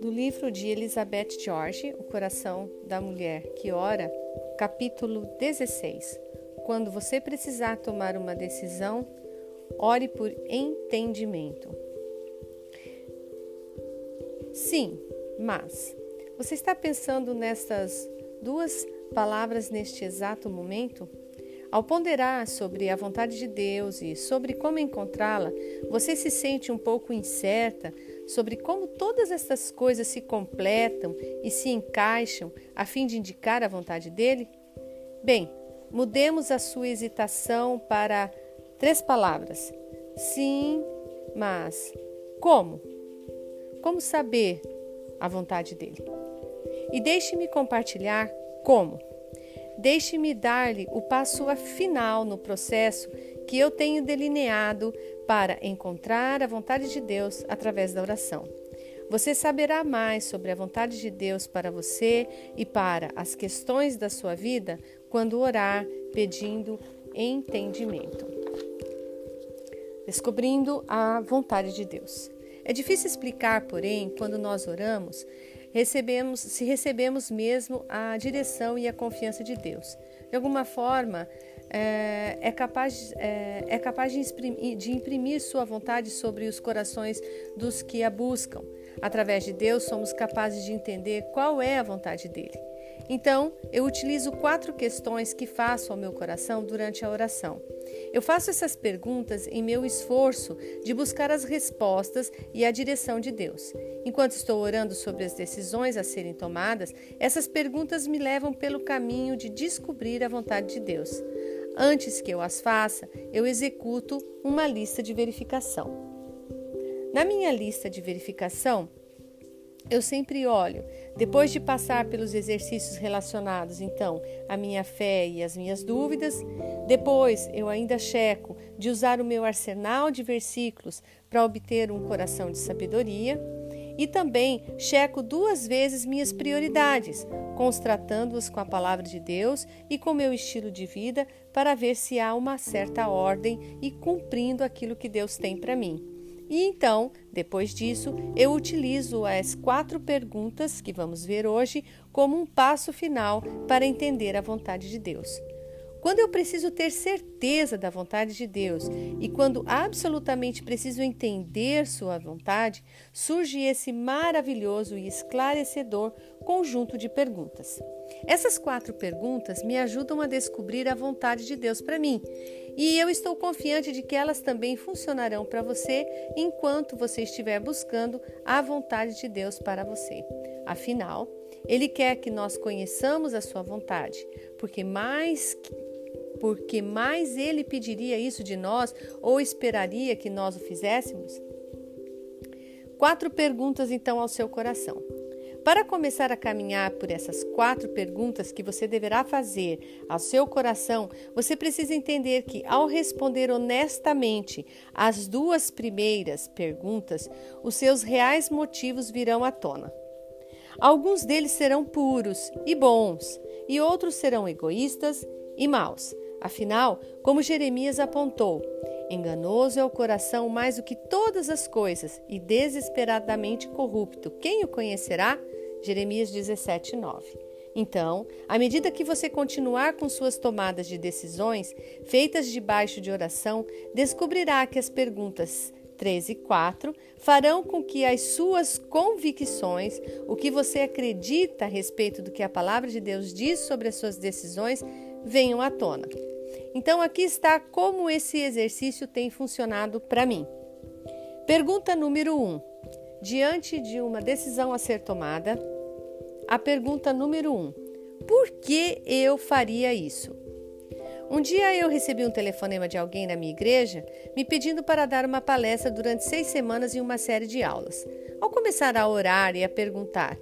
Do livro de Elizabeth George, O Coração da Mulher que Ora, capítulo 16. Quando você precisar tomar uma decisão, ore por entendimento. Sim, mas você está pensando nessas duas palavras neste exato momento? Ao ponderar sobre a vontade de Deus e sobre como encontrá-la, você se sente um pouco incerta sobre como todas estas coisas se completam e se encaixam a fim de indicar a vontade dele? Bem, mudemos a sua hesitação para três palavras: sim, mas como? Como saber a vontade dele? E deixe-me compartilhar como. Deixe-me dar-lhe o passo final no processo que eu tenho delineado para encontrar a vontade de Deus através da oração. Você saberá mais sobre a vontade de Deus para você e para as questões da sua vida quando orar pedindo entendimento. Descobrindo a vontade de Deus. É difícil explicar, porém, quando nós oramos, recebemos, se recebemos mesmo a direção e a confiança de Deus. De alguma forma, é, é capaz, é, é capaz de, imprimir, de imprimir sua vontade sobre os corações dos que a buscam. Através de Deus, somos capazes de entender qual é a vontade dele. Então, eu utilizo quatro questões que faço ao meu coração durante a oração. Eu faço essas perguntas em meu esforço de buscar as respostas e a direção de Deus. Enquanto estou orando sobre as decisões a serem tomadas, essas perguntas me levam pelo caminho de descobrir a vontade de Deus. Antes que eu as faça, eu executo uma lista de verificação. Na minha lista de verificação, eu sempre olho, depois de passar pelos exercícios relacionados, então, à minha fé e às minhas dúvidas, depois eu ainda checo de usar o meu arsenal de versículos para obter um coração de sabedoria e também checo duas vezes minhas prioridades, constratando-as com a palavra de Deus e com meu estilo de vida para ver se há uma certa ordem e cumprindo aquilo que Deus tem para mim. E então, depois disso, eu utilizo as quatro perguntas que vamos ver hoje como um passo final para entender a vontade de Deus. Quando eu preciso ter certeza da vontade de Deus e quando absolutamente preciso entender Sua vontade, surge esse maravilhoso e esclarecedor conjunto de perguntas. Essas quatro perguntas me ajudam a descobrir a vontade de Deus para mim e eu estou confiante de que elas também funcionarão para você enquanto você estiver buscando a vontade de Deus para você. Afinal, Ele quer que nós conheçamos a Sua vontade, porque mais porque mais ele pediria isso de nós ou esperaria que nós o fizéssemos? Quatro perguntas então ao seu coração. Para começar a caminhar por essas quatro perguntas que você deverá fazer ao seu coração, você precisa entender que, ao responder honestamente as duas primeiras perguntas, os seus reais motivos virão à tona. Alguns deles serão puros e bons, e outros serão egoístas e maus. Afinal, como Jeremias apontou, enganoso é o coração mais do que todas as coisas e desesperadamente corrupto. Quem o conhecerá? Jeremias 17, 9. Então, à medida que você continuar com suas tomadas de decisões, feitas debaixo de oração, descobrirá que as perguntas 3 e 4 farão com que as suas convicções, o que você acredita a respeito do que a palavra de Deus diz sobre as suas decisões, venham à tona. Então, aqui está como esse exercício tem funcionado para mim. Pergunta número 1. Um. Diante de uma decisão a ser tomada, a pergunta número 1. Um. Por que eu faria isso? Um dia eu recebi um telefonema de alguém na minha igreja me pedindo para dar uma palestra durante seis semanas em uma série de aulas. Ao começar a orar e a perguntar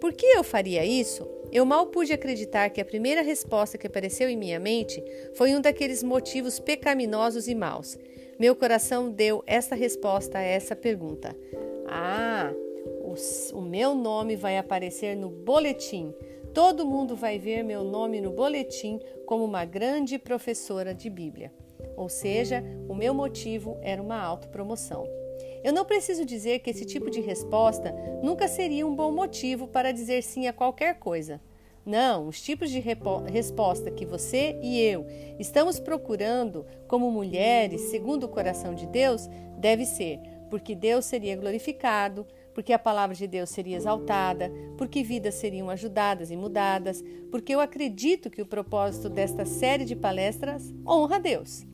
por que eu faria isso, eu mal pude acreditar que a primeira resposta que apareceu em minha mente foi um daqueles motivos pecaminosos e maus. Meu coração deu esta resposta a essa pergunta. Ah, o, o meu nome vai aparecer no boletim todo mundo vai ver meu nome no boletim como uma grande professora de Bíblia. Ou seja, o meu motivo era uma autopromoção. Eu não preciso dizer que esse tipo de resposta nunca seria um bom motivo para dizer sim a qualquer coisa. Não, os tipos de resposta que você e eu estamos procurando como mulheres, segundo o coração de Deus, deve ser porque Deus seria glorificado, porque a palavra de Deus seria exaltada, porque vidas seriam ajudadas e mudadas, porque eu acredito que o propósito desta série de palestras honra a Deus.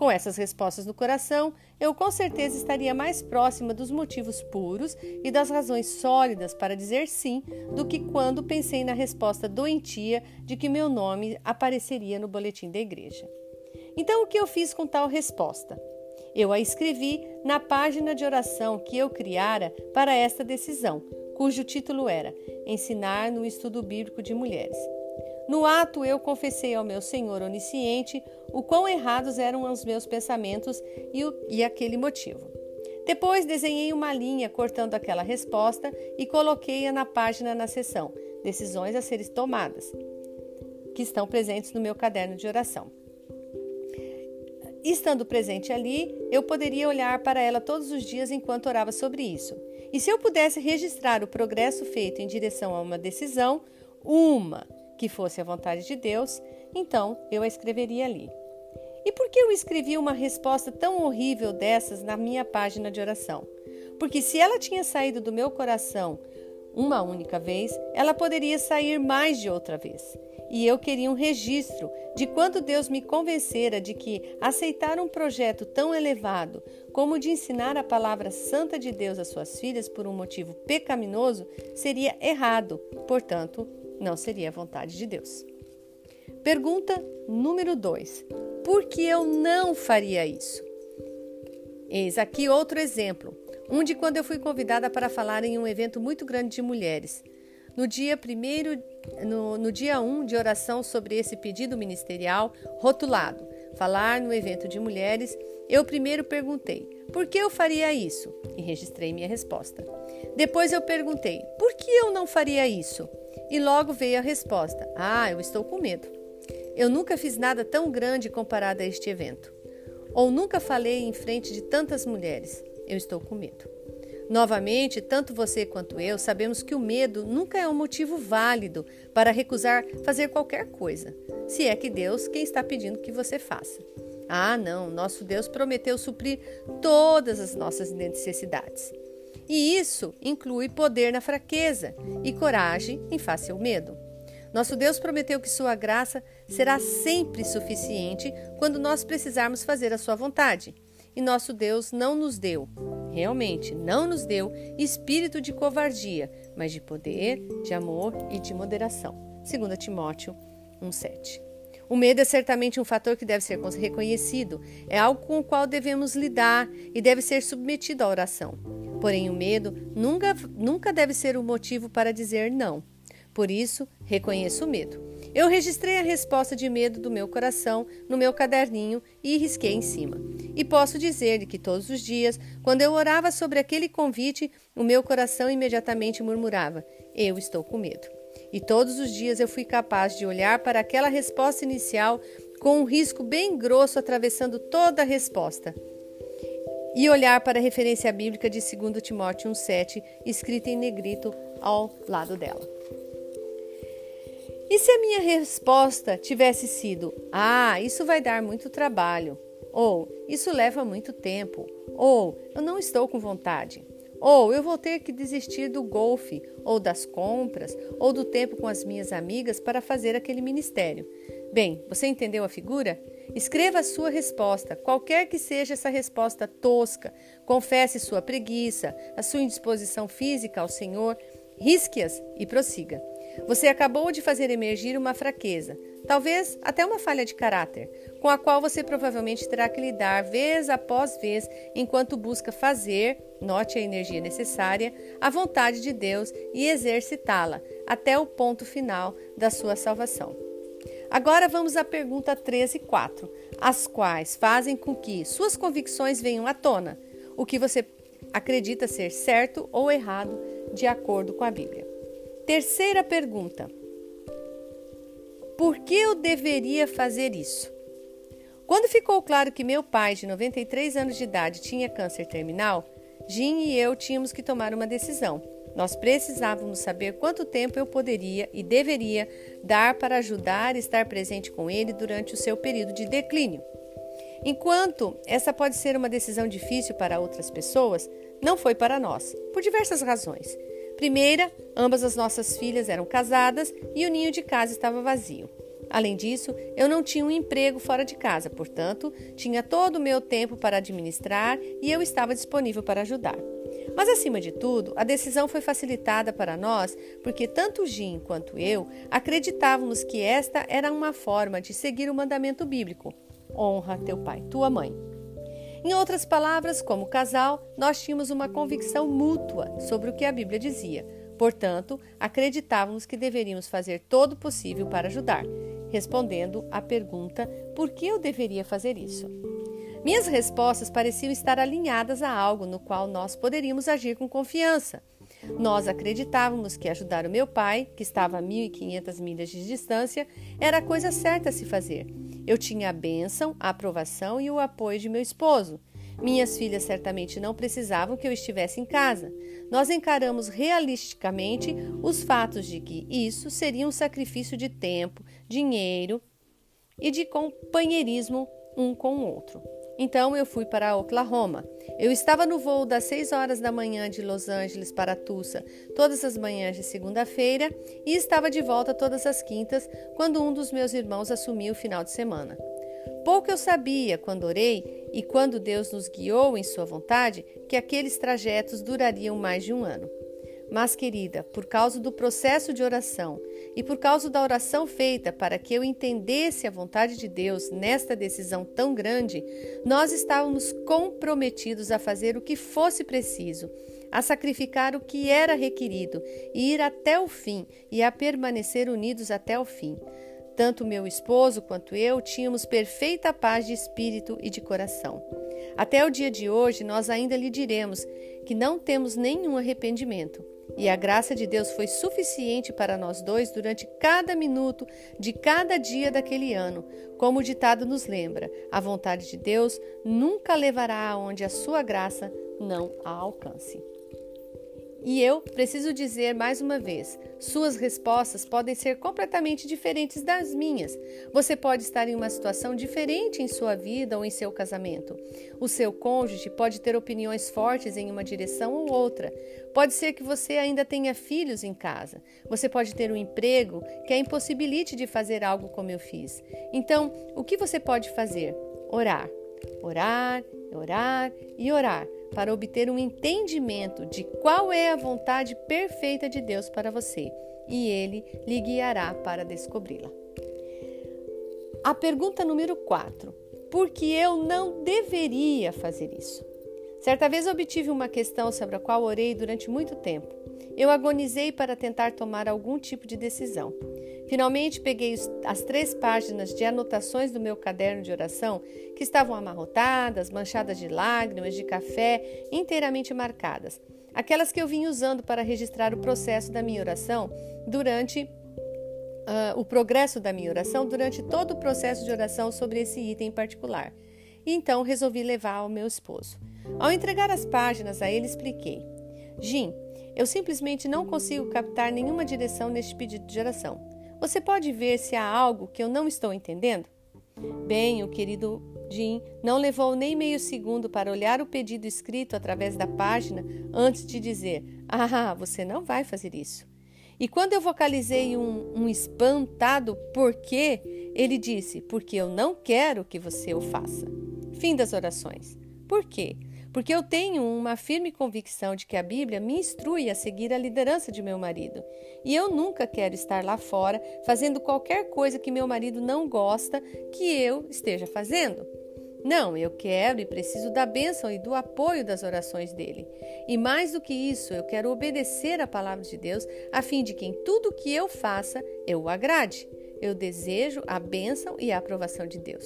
Com essas respostas no coração, eu com certeza estaria mais próxima dos motivos puros e das razões sólidas para dizer sim do que quando pensei na resposta doentia de que meu nome apareceria no boletim da igreja. Então, o que eu fiz com tal resposta? Eu a escrevi na página de oração que eu criara para esta decisão, cujo título era Ensinar no Estudo Bíblico de Mulheres. No ato, eu confessei ao meu Senhor onisciente o quão errados eram os meus pensamentos e, o, e aquele motivo. Depois desenhei uma linha cortando aquela resposta e coloquei-a na página na seção Decisões a serem tomadas, que estão presentes no meu caderno de oração. Estando presente ali, eu poderia olhar para ela todos os dias enquanto orava sobre isso. E se eu pudesse registrar o progresso feito em direção a uma decisão, uma que fosse a vontade de Deus, então eu a escreveria ali. E por que eu escrevi uma resposta tão horrível dessas na minha página de oração? Porque se ela tinha saído do meu coração uma única vez, ela poderia sair mais de outra vez. E eu queria um registro de quando Deus me convencera de que aceitar um projeto tão elevado como o de ensinar a palavra santa de Deus às suas filhas por um motivo pecaminoso seria errado. Portanto, não seria a vontade de Deus. Pergunta número 2: Por que eu não faria isso? Eis aqui outro exemplo, um de quando eu fui convidada para falar em um evento muito grande de mulheres. No dia primeiro, no, no dia 1 um de oração sobre esse pedido ministerial, rotulado, falar no evento de mulheres, eu primeiro perguntei, por que eu faria isso? E registrei minha resposta. Depois eu perguntei, por que eu não faria isso? E logo veio a resposta: Ah, eu estou com medo. Eu nunca fiz nada tão grande comparado a este evento. Ou nunca falei em frente de tantas mulheres. Eu estou com medo. Novamente, tanto você quanto eu sabemos que o medo nunca é um motivo válido para recusar fazer qualquer coisa, se é que Deus quem está pedindo que você faça. Ah, não, nosso Deus prometeu suprir todas as nossas necessidades. E isso inclui poder na fraqueza e coragem em face ao medo. Nosso Deus prometeu que Sua graça será sempre suficiente quando nós precisarmos fazer a Sua vontade. E nosso Deus não nos deu, realmente não nos deu, espírito de covardia, mas de poder, de amor e de moderação. 2 Timóteo 1,7. O medo é certamente um fator que deve ser reconhecido, é algo com o qual devemos lidar e deve ser submetido à oração. Porém, o medo nunca, nunca deve ser o um motivo para dizer não. Por isso, reconheço o medo. Eu registrei a resposta de medo do meu coração no meu caderninho e risquei em cima. E posso dizer que todos os dias, quando eu orava sobre aquele convite, o meu coração imediatamente murmurava: Eu estou com medo. E todos os dias eu fui capaz de olhar para aquela resposta inicial com um risco bem grosso atravessando toda a resposta e olhar para a referência bíblica de 2 Timóteo 1,7, escrita em negrito ao lado dela. E se a minha resposta tivesse sido: Ah, isso vai dar muito trabalho, ou isso leva muito tempo, ou eu não estou com vontade, ou eu vou ter que desistir do golfe, ou das compras, ou do tempo com as minhas amigas para fazer aquele ministério. Bem, você entendeu a figura? Escreva a sua resposta, qualquer que seja essa resposta tosca. Confesse sua preguiça, a sua indisposição física ao Senhor, risque-as e prossiga. Você acabou de fazer emergir uma fraqueza, talvez até uma falha de caráter, com a qual você provavelmente terá que lidar vez após vez enquanto busca fazer, note a energia necessária, a vontade de Deus e exercitá-la até o ponto final da sua salvação. Agora vamos à pergunta 13 e 4, as quais fazem com que suas convicções venham à tona, o que você acredita ser certo ou errado de acordo com a Bíblia. Terceira pergunta: por que eu deveria fazer isso? Quando ficou claro que meu pai, de 93 anos de idade, tinha câncer terminal, Jim e eu tínhamos que tomar uma decisão. Nós precisávamos saber quanto tempo eu poderia e deveria dar para ajudar e estar presente com ele durante o seu período de declínio. Enquanto essa pode ser uma decisão difícil para outras pessoas, não foi para nós, por diversas razões. Primeira, ambas as nossas filhas eram casadas e o ninho de casa estava vazio. Além disso, eu não tinha um emprego fora de casa, portanto, tinha todo o meu tempo para administrar e eu estava disponível para ajudar. Mas, acima de tudo, a decisão foi facilitada para nós porque tanto Jim quanto eu acreditávamos que esta era uma forma de seguir o mandamento bíblico: honra teu pai e tua mãe. Em outras palavras, como casal, nós tínhamos uma convicção mútua sobre o que a Bíblia dizia. Portanto, acreditávamos que deveríamos fazer todo o possível para ajudar, respondendo à pergunta: por que eu deveria fazer isso? Minhas respostas pareciam estar alinhadas a algo no qual nós poderíamos agir com confiança. Nós acreditávamos que ajudar o meu pai, que estava a 1.500 milhas de distância, era a coisa certa a se fazer. Eu tinha a bênção, a aprovação e o apoio de meu esposo. Minhas filhas certamente não precisavam que eu estivesse em casa. Nós encaramos realisticamente os fatos de que isso seria um sacrifício de tempo, dinheiro e de companheirismo um com o outro. Então eu fui para Oklahoma. Eu estava no voo das 6 horas da manhã de Los Angeles para Tulsa, todas as manhãs de segunda-feira, e estava de volta todas as quintas, quando um dos meus irmãos assumiu o final de semana. Pouco eu sabia, quando orei e quando Deus nos guiou em Sua vontade, que aqueles trajetos durariam mais de um ano. Mas, querida, por causa do processo de oração e por causa da oração feita para que eu entendesse a vontade de Deus nesta decisão tão grande, nós estávamos comprometidos a fazer o que fosse preciso, a sacrificar o que era requerido e ir até o fim e a permanecer unidos até o fim. Tanto meu esposo quanto eu tínhamos perfeita paz de espírito e de coração. Até o dia de hoje, nós ainda lhe diremos que não temos nenhum arrependimento. E a graça de Deus foi suficiente para nós dois durante cada minuto de cada dia daquele ano. Como o ditado nos lembra, a vontade de Deus nunca levará aonde a sua graça não a alcance. E eu preciso dizer mais uma vez: suas respostas podem ser completamente diferentes das minhas. Você pode estar em uma situação diferente em sua vida ou em seu casamento. O seu cônjuge pode ter opiniões fortes em uma direção ou outra. Pode ser que você ainda tenha filhos em casa. Você pode ter um emprego que a impossibilite de fazer algo como eu fiz. Então, o que você pode fazer? Orar. Orar, orar e orar para obter um entendimento de qual é a vontade perfeita de Deus para você, e ele lhe guiará para descobri-la. A pergunta número 4: Por que eu não deveria fazer isso? Certa vez obtive uma questão sobre a qual orei durante muito tempo. Eu agonizei para tentar tomar algum tipo de decisão. Finalmente peguei as três páginas de anotações do meu caderno de oração, que estavam amarrotadas, manchadas de lágrimas, de café, inteiramente marcadas. Aquelas que eu vinha usando para registrar o processo da minha oração durante uh, o progresso da minha oração durante todo o processo de oração sobre esse item em particular. E então resolvi levar ao meu esposo. Ao entregar as páginas a ele, expliquei: Jim, eu simplesmente não consigo captar nenhuma direção neste pedido de oração. Você pode ver se há algo que eu não estou entendendo? Bem, o querido Jim não levou nem meio segundo para olhar o pedido escrito através da página antes de dizer: Ah, você não vai fazer isso. E quando eu vocalizei um, um espantado porquê, ele disse: Porque eu não quero que você o faça. Fim das orações. Por quê? Porque eu tenho uma firme convicção de que a Bíblia me instrui a seguir a liderança de meu marido. E eu nunca quero estar lá fora fazendo qualquer coisa que meu marido não gosta que eu esteja fazendo. Não, eu quero e preciso da bênção e do apoio das orações dele. E mais do que isso, eu quero obedecer a palavra de Deus a fim de que em tudo que eu faça eu o agrade. Eu desejo a bênção e a aprovação de Deus.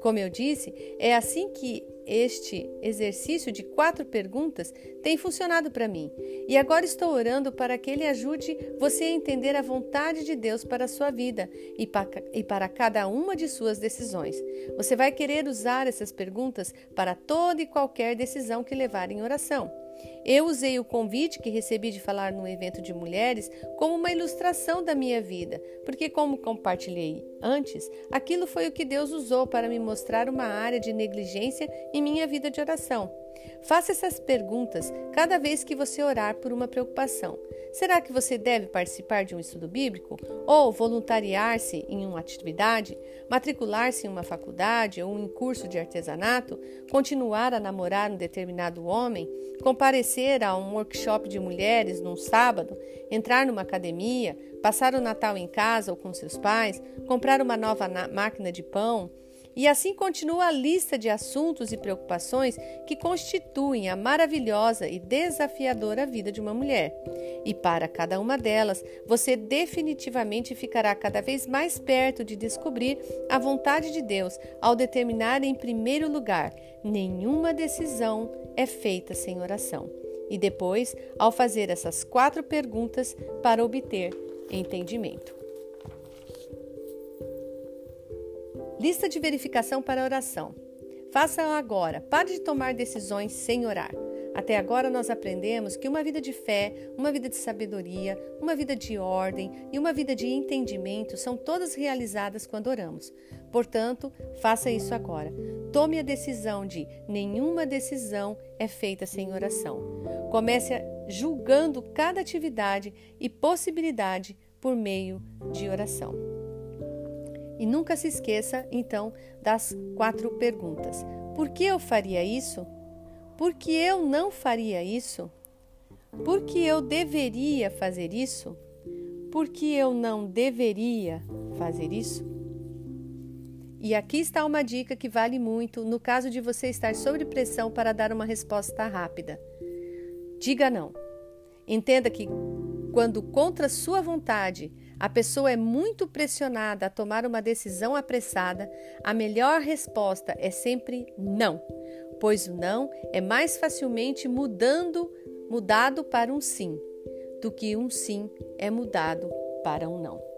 Como eu disse, é assim que este exercício de quatro perguntas tem funcionado para mim. E agora estou orando para que ele ajude você a entender a vontade de Deus para a sua vida e para cada uma de suas decisões. Você vai querer usar essas perguntas para toda e qualquer decisão que levar em oração. Eu usei o convite que recebi de falar num evento de mulheres como uma ilustração da minha vida, porque, como compartilhei antes, aquilo foi o que Deus usou para me mostrar uma área de negligência em minha vida de oração. Faça essas perguntas cada vez que você orar por uma preocupação. Será que você deve participar de um estudo bíblico? Ou voluntariar-se em uma atividade? Matricular-se em uma faculdade ou em curso de artesanato? Continuar a namorar um determinado homem? Comparecer a um workshop de mulheres num sábado? Entrar numa academia? Passar o Natal em casa ou com seus pais? Comprar uma nova máquina de pão? E assim continua a lista de assuntos e preocupações que constituem a maravilhosa e desafiadora vida de uma mulher. E para cada uma delas, você definitivamente ficará cada vez mais perto de descobrir a vontade de Deus ao determinar em primeiro lugar: nenhuma decisão é feita sem oração. E depois, ao fazer essas quatro perguntas para obter entendimento. Lista de verificação para oração. Faça agora. Pare de tomar decisões sem orar. Até agora nós aprendemos que uma vida de fé, uma vida de sabedoria, uma vida de ordem e uma vida de entendimento são todas realizadas quando oramos. Portanto, faça isso agora. Tome a decisão de nenhuma decisão é feita sem oração. Comece julgando cada atividade e possibilidade por meio de oração. E nunca se esqueça, então, das quatro perguntas: Por que eu faria isso? Por que eu não faria isso? Por que eu deveria fazer isso? Por que eu não deveria fazer isso? E aqui está uma dica que vale muito no caso de você estar sob pressão para dar uma resposta rápida. Diga não. Entenda que quando contra sua vontade a pessoa é muito pressionada a tomar uma decisão apressada, a melhor resposta é sempre não, pois o não é mais facilmente mudando, mudado para um sim, do que um sim é mudado para um não.